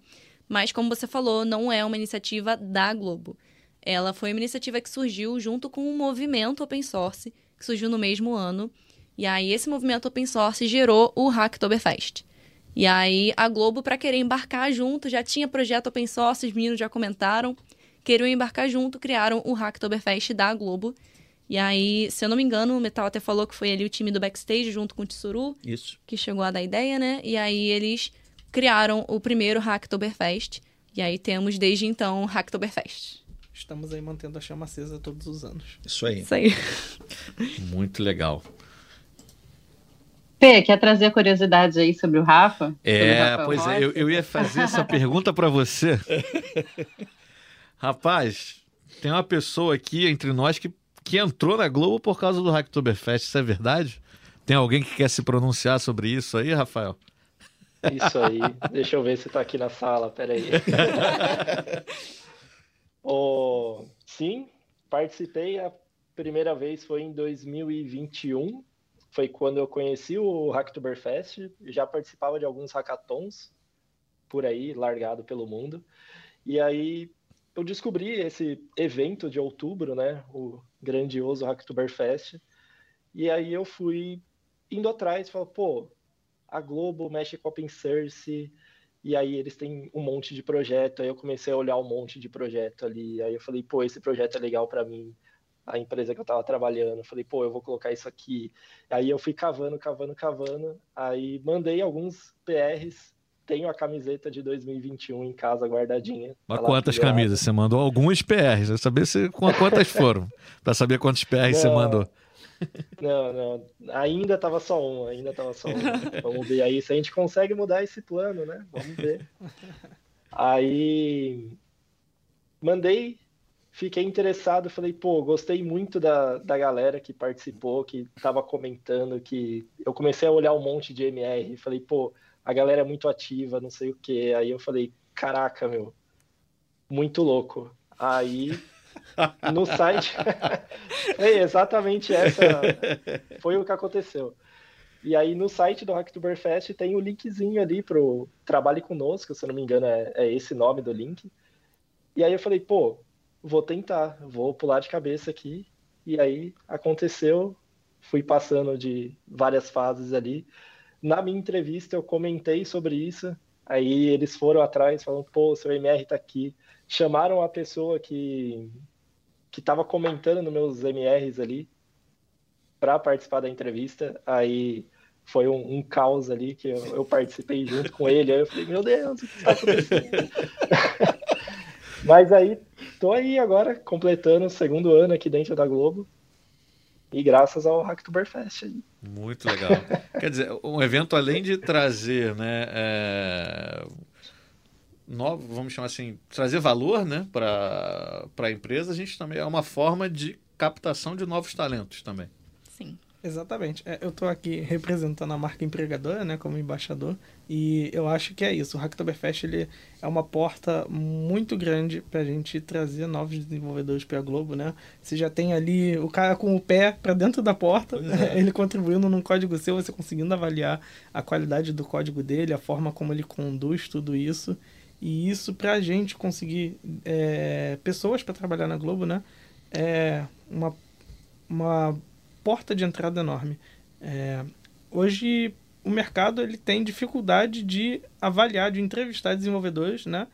Mas, como você falou, não é uma iniciativa da Globo. Ela foi uma iniciativa que surgiu junto com um movimento open source, que surgiu no mesmo ano. E aí esse movimento open source gerou o Hacktoberfest. E aí a Globo, para querer embarcar junto, já tinha projeto open source, os meninos já comentaram, queriam embarcar junto, criaram o Hacktoberfest da Globo. E aí, se eu não me engano, o Metal até falou que foi ali o time do backstage junto com o Tsuru. Isso. Que chegou a dar ideia, né? E aí eles criaram o primeiro Hacktoberfest. E aí temos desde então o Hacktoberfest. Estamos aí mantendo a chama acesa todos os anos. Isso aí. Isso aí. Muito legal. Fê, quer trazer curiosidades aí sobre o Rafa? É, o pois é, eu, eu ia fazer essa pergunta para você. Rapaz, tem uma pessoa aqui entre nós que, que entrou na Globo por causa do Hacktoberfest, isso é verdade? Tem alguém que quer se pronunciar sobre isso aí, Rafael? Isso aí, deixa eu ver se tá aqui na sala, peraí. oh, sim, participei, a primeira vez foi em 2021, foi quando eu conheci o Hacktoberfest, já participava de alguns hackathons por aí, largado pelo mundo. E aí eu descobri esse evento de outubro, né, o grandioso Hacktoberfest. E aí eu fui indo atrás, falei, pô, a Globo mexe com open source, e aí eles têm um monte de projeto. Aí eu comecei a olhar um monte de projeto ali. Aí eu falei, pô, esse projeto é legal para mim a empresa que eu estava trabalhando. Falei, pô, eu vou colocar isso aqui. Aí eu fui cavando, cavando, cavando. Aí mandei alguns PRs. Tenho a camiseta de 2021 em casa guardadinha. Mas quantas camisas? Você mandou alguns PRs. Eu saber se quantas foram. para saber quantos PRs não, você mandou. Não, não. Ainda tava só um, ainda tava só um. Vamos ver aí se a gente consegue mudar esse plano, né? Vamos ver. Aí mandei fiquei interessado, falei, pô, gostei muito da, da galera que participou, que estava comentando, que eu comecei a olhar um monte de MR, falei, pô, a galera é muito ativa, não sei o que. Aí eu falei, caraca, meu, muito louco. Aí no site, é exatamente essa foi o que aconteceu. E aí no site do Hacktoberfest tem o linkzinho ali pro Trabalhe Conosco, se eu não me engano é, é esse nome do link. E aí eu falei, pô, vou tentar, vou pular de cabeça aqui. E aí aconteceu, fui passando de várias fases ali. na minha entrevista eu comentei sobre isso, aí eles foram atrás, falando, pô, seu MR tá aqui. Chamaram a pessoa que que estava comentando nos meus MRs ali para participar da entrevista, aí foi um, um caos ali que eu, eu, participei junto com ele, aí eu falei, meu Deus, o que está acontecendo? Mas aí, tô aí agora, completando o segundo ano aqui dentro da Globo, e graças ao Hacktoberfest. Muito legal. Quer dizer, um evento além de trazer, né, é, novo, vamos chamar assim, trazer valor, né, para a empresa, a gente também é uma forma de captação de novos talentos também. Sim. Exatamente. É, eu estou aqui representando a marca empregadora, né, como embaixador, e eu acho que é isso. O Hacktoberfest ele é uma porta muito grande para a gente trazer novos desenvolvedores para a Globo, né? Você já tem ali o cara com o pé para dentro da porta, é. ele contribuindo num código seu, você conseguindo avaliar a qualidade do código dele, a forma como ele conduz tudo isso. E isso para a gente conseguir é, pessoas para trabalhar na Globo, né? É uma, uma porta de entrada enorme. É, hoje o mercado ele tem dificuldade de avaliar, de entrevistar desenvolvedores, né?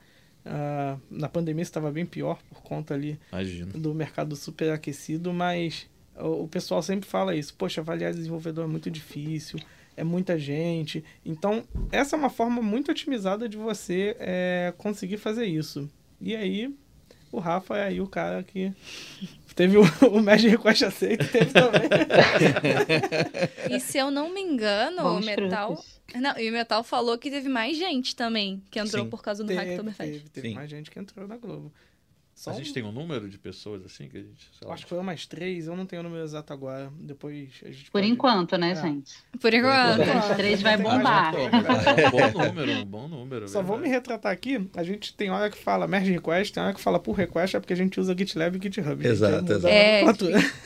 Uh, na pandemia estava bem pior por conta ali Imagina. do mercado superaquecido, mas o, o, pessoal sempre fala isso. Poxa, avaliar desenvolvedor é muito difícil, é muita gente. Então, essa é uma forma muito otimizada de você é, conseguir fazer isso. E aí, o Rafa é aí o cara que teve o, o Magic Request aceito, teve também. e se eu não me engano, Bons o Metal. Não, e o Metal falou que teve mais gente também que entrou Sim. por causa do Hacktoberfest. Teve, teve mais gente que entrou na Globo. Só a gente tem um número de pessoas assim que a gente. Lá, acho que foi mais três, eu não tenho o número exato agora. Depois a gente. Por pode... enquanto, né, é. gente? Por enquanto. Três vai bombar. É um bom número, um bom número. Só vou me retratar aqui. A gente tem hora que fala merge request, tem hora que fala pull request, é porque a gente usa GitLab e GitHub. Exato, exato. É,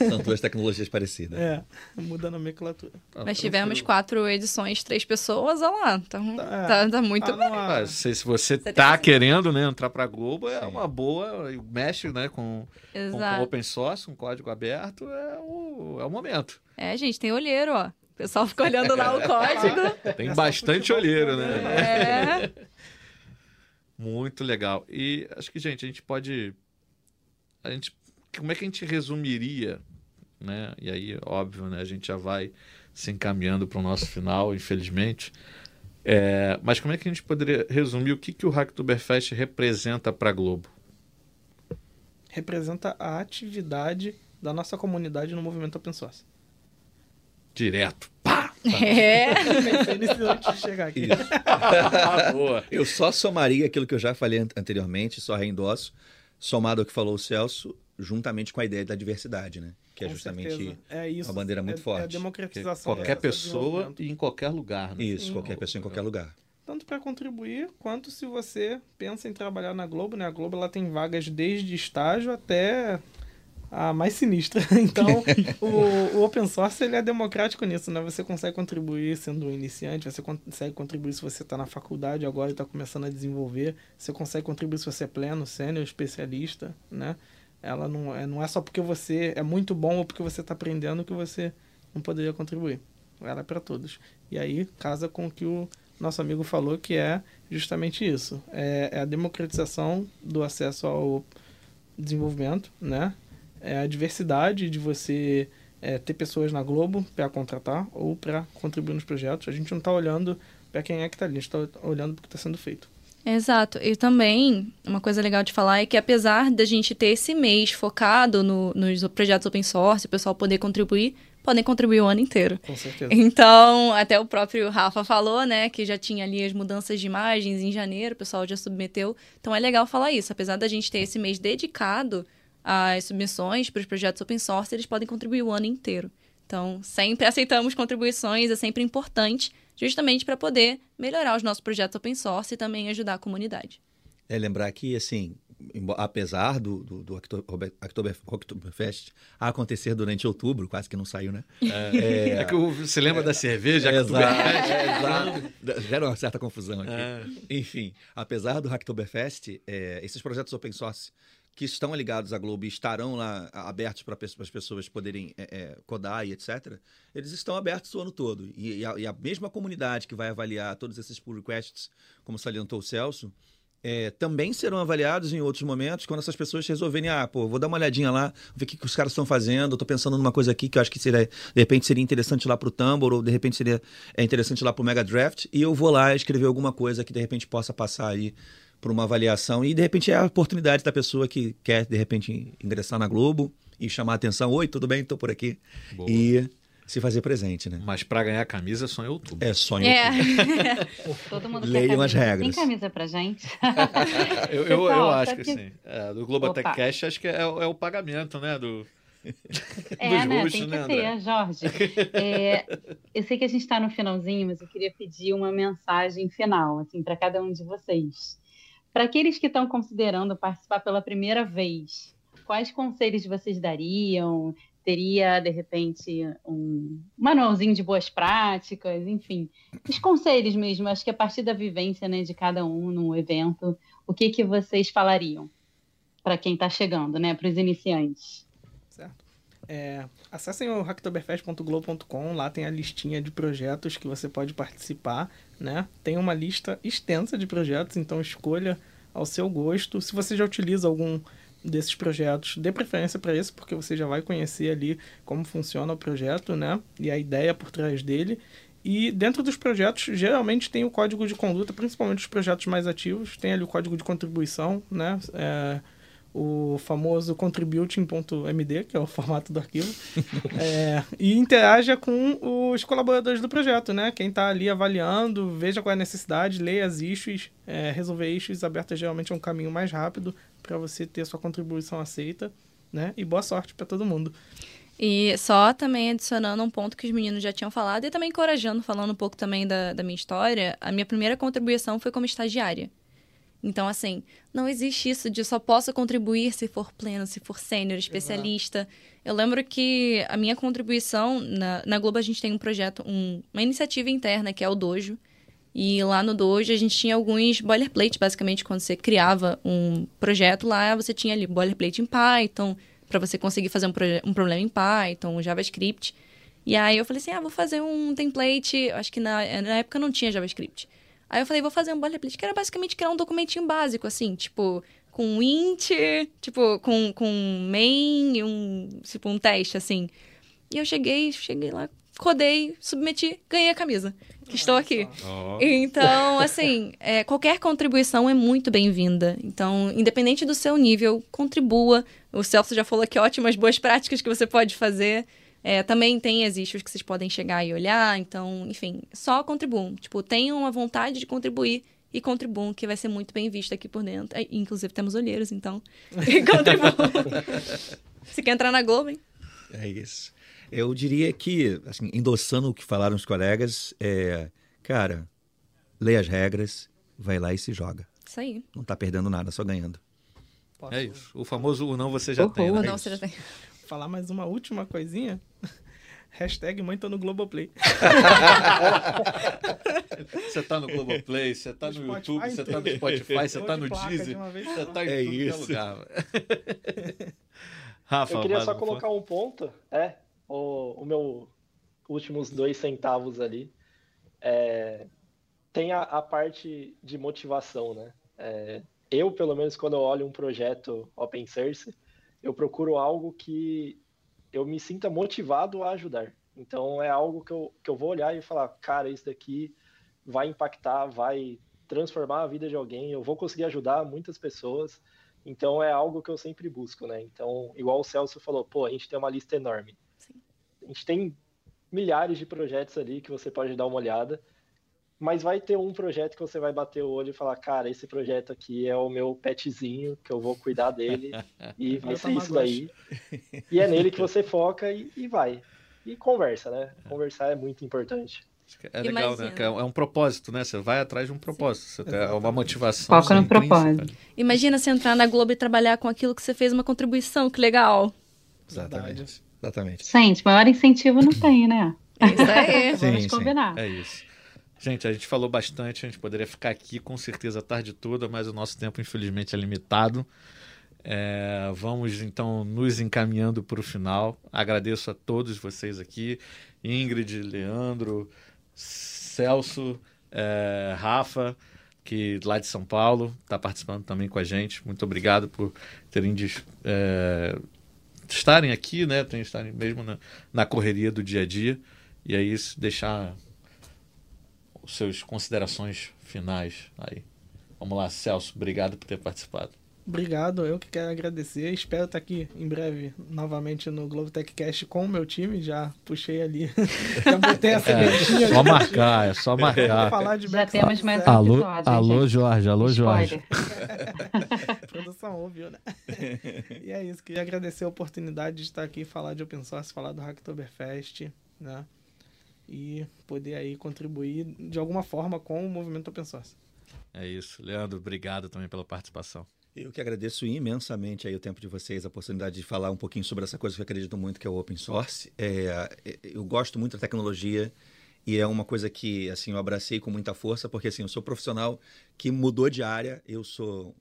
São duas tecnologias parecidas. É, muda a nomenclatura. Ah, Mas tivemos quatro edições, três pessoas, olha lá. Tá, tá, tá, tá muito bem. Ah, se, se você, você tá querendo né, entrar pra Globo, é Sim. uma boa. Mexe, né? Com com, com, com open source, um código aberto, é o, é o momento. É, gente, tem olheiro, ó. O pessoal fica olhando lá o código. Tem bastante olheiro, né? É. Muito legal. E acho que, gente, a gente pode. A gente, como é que a gente resumiria, né? E aí, óbvio, né? A gente já vai se encaminhando para o nosso final, infelizmente. É, mas como é que a gente poderia resumir o que, que o Hacktoberfest representa para a Globo? Representa a atividade da nossa comunidade no movimento open source. Direto. Pá! É. Pensei nisso antes de chegar aqui. Boa. Eu só somaria aquilo que eu já falei anteriormente, só reendosso, somado ao que falou o Celso, juntamente com a ideia da diversidade, né? Que é com é justamente é isso, uma bandeira muito é, forte. É a democratização. Qualquer pessoa e em qualquer lugar. Né? Isso, Sim. qualquer pessoa em qualquer lugar tanto para contribuir quanto se você pensa em trabalhar na Globo, né? A Globo ela tem vagas desde estágio até a mais sinistra. Então, o, o, open source ele é democrático nisso, né? Você consegue contribuir sendo um iniciante, você consegue contribuir se você está na faculdade agora e está começando a desenvolver, você consegue contribuir se você é pleno, sênior, especialista, né? Ela não é, não é só porque você é muito bom ou porque você está aprendendo que você não poderia contribuir. Ela é para todos. E aí casa com que o nosso amigo falou, que é justamente isso. É, é a democratização do acesso ao desenvolvimento, né? É a diversidade de você é, ter pessoas na Globo para contratar ou para contribuir nos projetos. A gente não está olhando para quem é que está ali, a gente está olhando para o que está sendo feito. Exato. E também, uma coisa legal de falar é que apesar da gente ter esse mês focado no, nos projetos open source, o pessoal poder contribuir, podem contribuir o ano inteiro. Com certeza. Então, até o próprio Rafa falou, né, que já tinha ali as mudanças de imagens em janeiro, o pessoal já submeteu. Então é legal falar isso. Apesar da gente ter esse mês dedicado às submissões para os projetos open source, eles podem contribuir o ano inteiro. Então, sempre aceitamos contribuições, é sempre importante, justamente para poder melhorar os nossos projetos open source e também ajudar a comunidade. É lembrar que, assim, apesar do, do, do Oktoberfest acontecer durante outubro, quase que não saiu, né? É, é, é que você lembra é, da cerveja? É, exato, é, exato. Gera uma certa confusão aqui. É. Enfim, apesar do Hacktoberfest, é, esses projetos open source que estão ligados à Globo e estarão lá abertos para as pessoas poderem é, é, codar e etc., eles estão abertos o ano todo. E, e, a, e, a, mesma comunidade que vai avaliar todos esses pull requests, como salientou o Celso, é, também serão avaliados em outros momentos, quando essas pessoas resolverem, ah, pô, vou dar uma olhadinha lá, ver o que, que os caras estão fazendo, estou pensando numa coisa aqui que eu acho que seria, de repente seria interessante lá para o Tumblr, ou de repente seria é, interessante lá para o Mega Draft, e eu vou lá escrever alguma coisa que de repente possa passar aí por uma avaliação e de repente é a oportunidade da pessoa que quer de repente ingressar na Globo e chamar a atenção, oi, tudo bem, estou por aqui. Boa. E se fazer presente, né? Mas para ganhar camisa é só em outubro. É só em é. outubro. Todo mundo Leiam as regras. Tem camisa pra gente? eu, eu, eu, acho que, que sim. É, do Globotech Cash acho que é, é, o pagamento, né? Do... É, né? Tem que né, ter, Jorge. É, eu sei que a gente está no finalzinho, mas eu queria pedir uma mensagem final, assim, para cada um de vocês. Para aqueles que estão considerando participar pela primeira vez, quais conselhos vocês dariam? Teria, de repente, um manualzinho de boas práticas, enfim. Os conselhos mesmo, acho que a partir da vivência né, de cada um no evento, o que, que vocês falariam para quem está chegando, né, para os iniciantes? Certo. É, acessem o hacktoberfest.globo.com, lá tem a listinha de projetos que você pode participar, né? Tem uma lista extensa de projetos, então escolha ao seu gosto. Se você já utiliza algum desses projetos, dê preferência para esse, porque você já vai conhecer ali como funciona o projeto, né? E a ideia por trás dele. E dentro dos projetos, geralmente tem o código de conduta, principalmente os projetos mais ativos, tem ali o código de contribuição, né? É, o famoso contributing.md, que é o formato do arquivo, é, e interaja com os colaboradores do projeto, né? Quem está ali avaliando, veja qual é a necessidade, leia as issues, é, resolver issues abertas geralmente é um caminho mais rápido para você ter sua contribuição aceita, né? E boa sorte para todo mundo. E só também adicionando um ponto que os meninos já tinham falado e também encorajando, falando um pouco também da, da minha história, a minha primeira contribuição foi como estagiária. Então, assim, não existe isso de só posso contribuir se for pleno, se for sênior, especialista. Exato. Eu lembro que a minha contribuição, na, na Globo a gente tem um projeto, um, uma iniciativa interna que é o Dojo. E lá no Dojo a gente tinha alguns boilerplate, basicamente, quando você criava um projeto lá, você tinha ali boilerplate em Python, para você conseguir fazer um, um problema em Python, JavaScript. E aí eu falei assim, ah, vou fazer um template, acho que na, na época não tinha JavaScript. Aí eu falei, vou fazer um boilerplate, que era basicamente criar um documentinho básico, assim, tipo, com int, tipo, com, com main, um, tipo, um teste, assim. E eu cheguei, cheguei lá, codei, submeti, ganhei a camisa. Que estou aqui. Então, assim, é, qualquer contribuição é muito bem-vinda. Então, independente do seu nível, contribua. O Celso já falou que ótimas boas práticas que você pode fazer. É, também tem as issues que vocês podem chegar e olhar, então, enfim, só contribuam. Tipo, tenham a vontade de contribuir e contribuam, que vai ser muito bem visto aqui por dentro. É, inclusive, temos olheiros, então, contribuam. Se quer entrar na Globo, hein? É isso. Eu diria que, assim, endossando o que falaram os colegas, é, cara, leia as regras, vai lá e se joga. Isso aí. Não tá perdendo nada, só ganhando. Posso... É isso. O famoso o não você já uhum. tem. Né? O não você já tem falar mais uma última coisinha. Hashtag mãe tô no Globoplay. você tá no Globoplay, você tá no, no YouTube, você tá no Spotify, você tá no Deezer, você tá em é tudo isso. lugar. Rafa, Eu queria só colocar um ponto, é, o, o meu últimos dois centavos ali. É, tem a, a, parte de motivação, né? É, eu, pelo menos, quando eu olho um projeto open source, eu procuro algo que eu me sinta motivado a ajudar. Então é algo que eu, que eu vou olhar e falar, cara, isso daqui vai impactar, vai transformar a vida de alguém, eu vou conseguir ajudar muitas pessoas. Então é algo que eu sempre busco, né? Então, igual o Celso falou, pô, a gente tem uma lista enorme. A gente tem milhares de projetos ali que você pode dar uma olhada mas vai ter um projeto que você vai bater o olho e falar, cara, esse projeto aqui é o meu petzinho, que eu vou cuidar dele, e vai ser isso daí. E é nele que você foca e, e vai. E conversa, né? Conversar é muito importante. É legal, né? Imagina. né? É um propósito, né? Você vai atrás de um propósito. Sim. Você tem uma motivação. Foca no propósito. Imagina você entrar na Globo e trabalhar com aquilo que você fez uma contribuição. Que legal. Exatamente. Exatamente. Gente, maior incentivo não tem, né? É isso aí. Vamos sim, combinar. Sim. É isso. Gente, a gente falou bastante, a gente poderia ficar aqui com certeza a tarde toda, mas o nosso tempo, infelizmente, é limitado. É, vamos então nos encaminhando para o final. Agradeço a todos vocês aqui: Ingrid, Leandro, Celso, é, Rafa, que lá de São Paulo está participando também com a gente. Muito obrigado por terem é, estarem aqui, né? Tem estarem mesmo na, na correria do dia a dia. E aí deixar seus considerações finais aí. Vamos lá, Celso, obrigado por ter participado. Obrigado, eu que quero agradecer. Espero estar aqui em breve novamente no Globo Techcast com o meu time. Já puxei ali. Já botei essa é, Só marcar, é só marcar. Falar de Já temos mais um alô, alô, Jorge, alô, Jorge. Produção ouviu, né? E é isso, queria agradecer a oportunidade de estar aqui falar de open source, falar do Hacktoberfest, né? E poder aí contribuir de alguma forma com o movimento open source. É isso. Leandro, obrigado também pela participação. Eu que agradeço imensamente aí o tempo de vocês, a oportunidade de falar um pouquinho sobre essa coisa que eu acredito muito, que é o open source. É, é, eu gosto muito da tecnologia e é uma coisa que assim eu abracei com muita força, porque assim eu sou profissional que mudou de área. Eu sou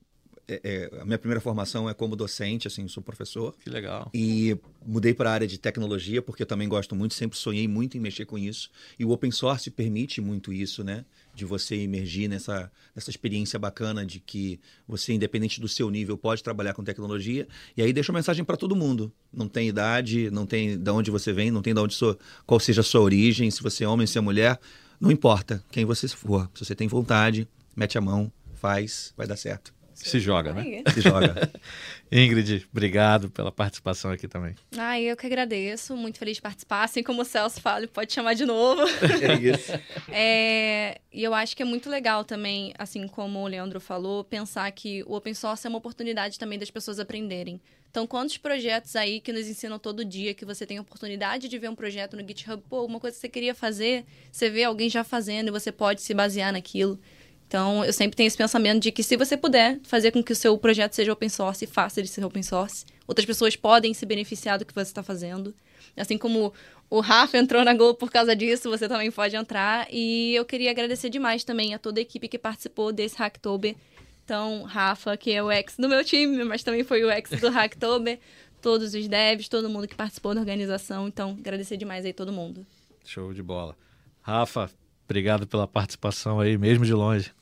é, é, a minha primeira formação é como docente, assim, sou professor. Que legal. E mudei para a área de tecnologia, porque eu também gosto muito, sempre sonhei muito em mexer com isso. E o open source permite muito isso, né? De você emergir nessa, nessa experiência bacana de que você, independente do seu nível, pode trabalhar com tecnologia. E aí deixa uma mensagem para todo mundo. Não tem idade, não tem de onde você vem, não tem de onde sua, qual seja a sua origem, se você é homem, se é mulher. Não importa quem você for. Se você tem vontade, mete a mão, faz, vai dar certo. Se joga, né? Se joga. Ingrid, obrigado pela participação aqui também. Ah, eu que agradeço. Muito feliz de participar. Assim como o Celso fala, pode chamar de novo. É isso. é, e eu acho que é muito legal também, assim como o Leandro falou, pensar que o open source é uma oportunidade também das pessoas aprenderem. Então, quantos projetos aí que nos ensinam todo dia, que você tem a oportunidade de ver um projeto no GitHub, pô, uma coisa que você queria fazer, você vê alguém já fazendo e você pode se basear naquilo. Então, eu sempre tenho esse pensamento de que se você puder fazer com que o seu projeto seja open source, faça ele ser open source. Outras pessoas podem se beneficiar do que você está fazendo. Assim como o Rafa entrou na Globo por causa disso, você também pode entrar. E eu queria agradecer demais também a toda a equipe que participou desse Hacktober. Então, Rafa, que é o ex do meu time, mas também foi o ex do Hacktober. todos os devs, todo mundo que participou da organização. Então, agradecer demais aí todo mundo. Show de bola. Rafa, obrigado pela participação aí, mesmo de longe.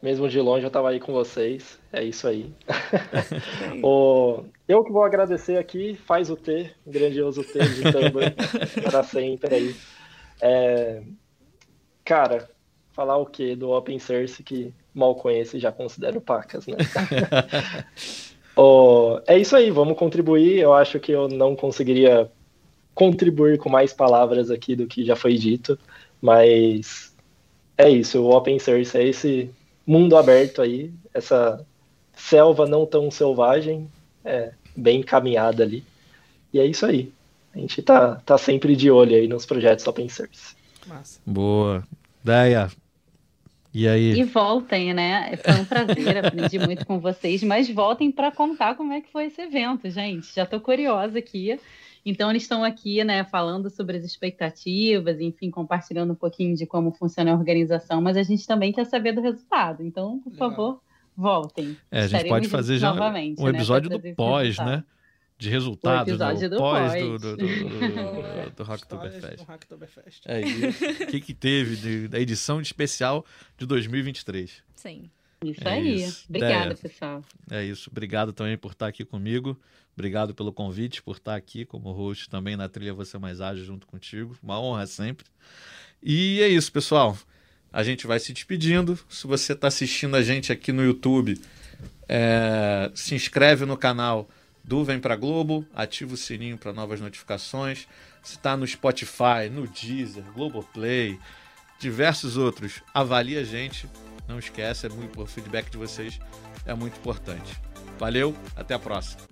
Mesmo de longe eu estava aí com vocês. É isso aí. o, eu que vou agradecer aqui, faz o T, grandioso T de Tumblr, para sempre aí. É, cara, falar o que do Open Source que mal conheço e já considero pacas, né? é isso aí, vamos contribuir. Eu acho que eu não conseguiria contribuir com mais palavras aqui do que já foi dito, mas é isso, o Open Source é esse mundo aberto aí, essa selva não tão selvagem, é, bem encaminhada ali. E é isso aí. A gente tá, tá sempre de olho aí nos projetos open source. Massa. Boa. Deia, e aí? E voltem, né? Foi um prazer, aprendi muito com vocês, mas voltem para contar como é que foi esse evento, gente. Já estou curiosa aqui. Então, eles estão aqui, né, falando sobre as expectativas, enfim, compartilhando um pouquinho de como funciona a organização, mas a gente também quer saber do resultado. Então, por Legal. favor, voltem. É, a gente pode fazer já um né, episódio né, do pós, né? De resultados, né? o pós, pós, do, do, do, do, do Hacktoberfest. É isso. O que, que teve de, da edição especial de 2023? Sim. Isso é aí. Isso. Obrigada, é, pessoal. É isso. Obrigado também por estar aqui comigo. Obrigado pelo convite, por estar aqui como host também na trilha Você Mais Ágil junto contigo. Uma honra sempre. E é isso, pessoal. A gente vai se despedindo. Se você está assistindo a gente aqui no YouTube, é... se inscreve no canal do Vem Pra Globo, ativa o sininho para novas notificações. Se está no Spotify, no Deezer, Globoplay, diversos outros, avalie a gente não esquece, é muito, o feedback de vocês é muito importante. Valeu, até a próxima.